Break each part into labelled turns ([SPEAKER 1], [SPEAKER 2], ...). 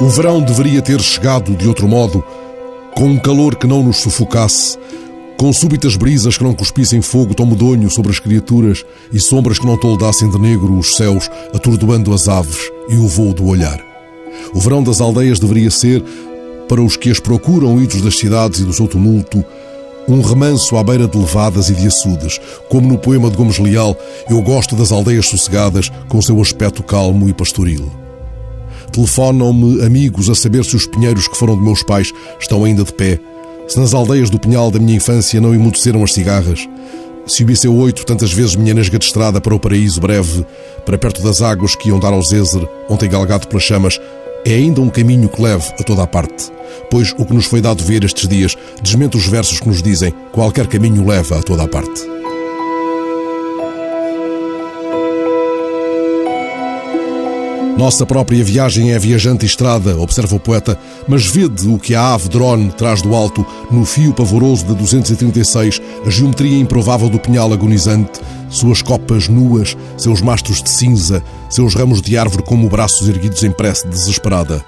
[SPEAKER 1] O verão deveria ter chegado de outro modo, com um calor que não nos sufocasse, com súbitas brisas que não cuspissem fogo tão medonho sobre as criaturas e sombras que não toldassem de negro os céus, atordoando as aves e o voo do olhar. O verão das aldeias deveria ser, para os que as procuram idos das cidades e do seu tumulto, um remanso à beira de levadas e de açudes, como no poema de Gomes Leal, eu gosto das aldeias sossegadas com seu aspecto calmo e pastoril. Telefonam-me amigos a saber se os pinheiros que foram de meus pais estão ainda de pé, se nas aldeias do Pinhal da minha infância não emudeceram as cigarras, se o IC8 tantas vezes minha nesga de estrada para o paraíso breve, para perto das águas que iam dar ao Zézer, ontem galgado pelas chamas, é ainda um caminho que leve a toda a parte. Pois o que nos foi dado ver estes dias desmente os versos que nos dizem qualquer caminho leva a toda a parte. Nossa própria viagem é viajante estrada, observa o poeta, mas vede o que a ave drone traz do alto, no fio pavoroso de 236, a geometria improvável do pinhal agonizante, suas copas nuas, seus mastros de cinza, seus ramos de árvore como braços erguidos em prece desesperada.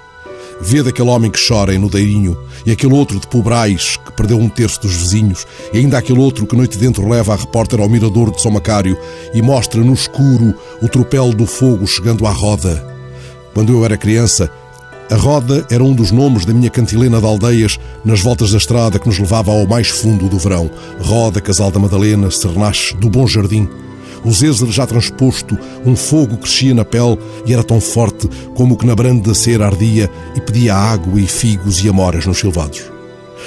[SPEAKER 1] Vede aquele homem que chora em Nudeirinho, e aquele outro de Pobrais, que perdeu um terço dos vizinhos, e ainda aquele outro que noite dentro leva a repórter ao mirador de São Macário e mostra no escuro o tropel do fogo chegando à roda. Quando eu era criança, a roda era um dos nomes da minha cantilena de aldeias nas voltas da estrada que nos levava ao mais fundo do verão. Roda, Casal da Madalena, Sernache, do Bom Jardim. O Zézer já transposto, um fogo crescia na pele e era tão forte como o que na brande da cera ardia e pedia água e figos e amoras nos silvados.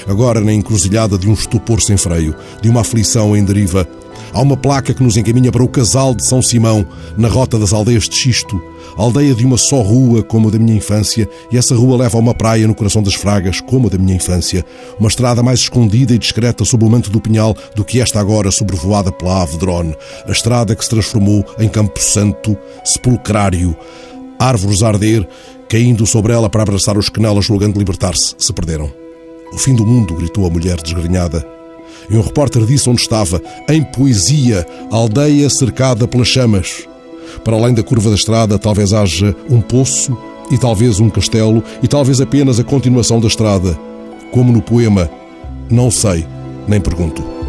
[SPEAKER 1] Agora, na encruzilhada de um estupor sem freio, de uma aflição em deriva, há uma placa que nos encaminha para o casal de São Simão, na rota das aldeias de Xisto, aldeia de uma só rua, como a da minha infância, e essa rua leva a uma praia no coração das Fragas, como a da minha infância, uma estrada mais escondida e discreta sob o manto do pinhal do que esta agora sobrevoada pela ave drone, a estrada que se transformou em campo santo, sepulcrário, árvores a arder, caindo sobre ela para abraçar os que julgando libertar-se, se perderam. O fim do mundo, gritou a mulher desgrenhada. E um repórter disse onde estava, em poesia, aldeia cercada pelas chamas. Para além da curva da estrada, talvez haja um poço e talvez um castelo e talvez apenas a continuação da estrada. Como no poema, não sei, nem pergunto.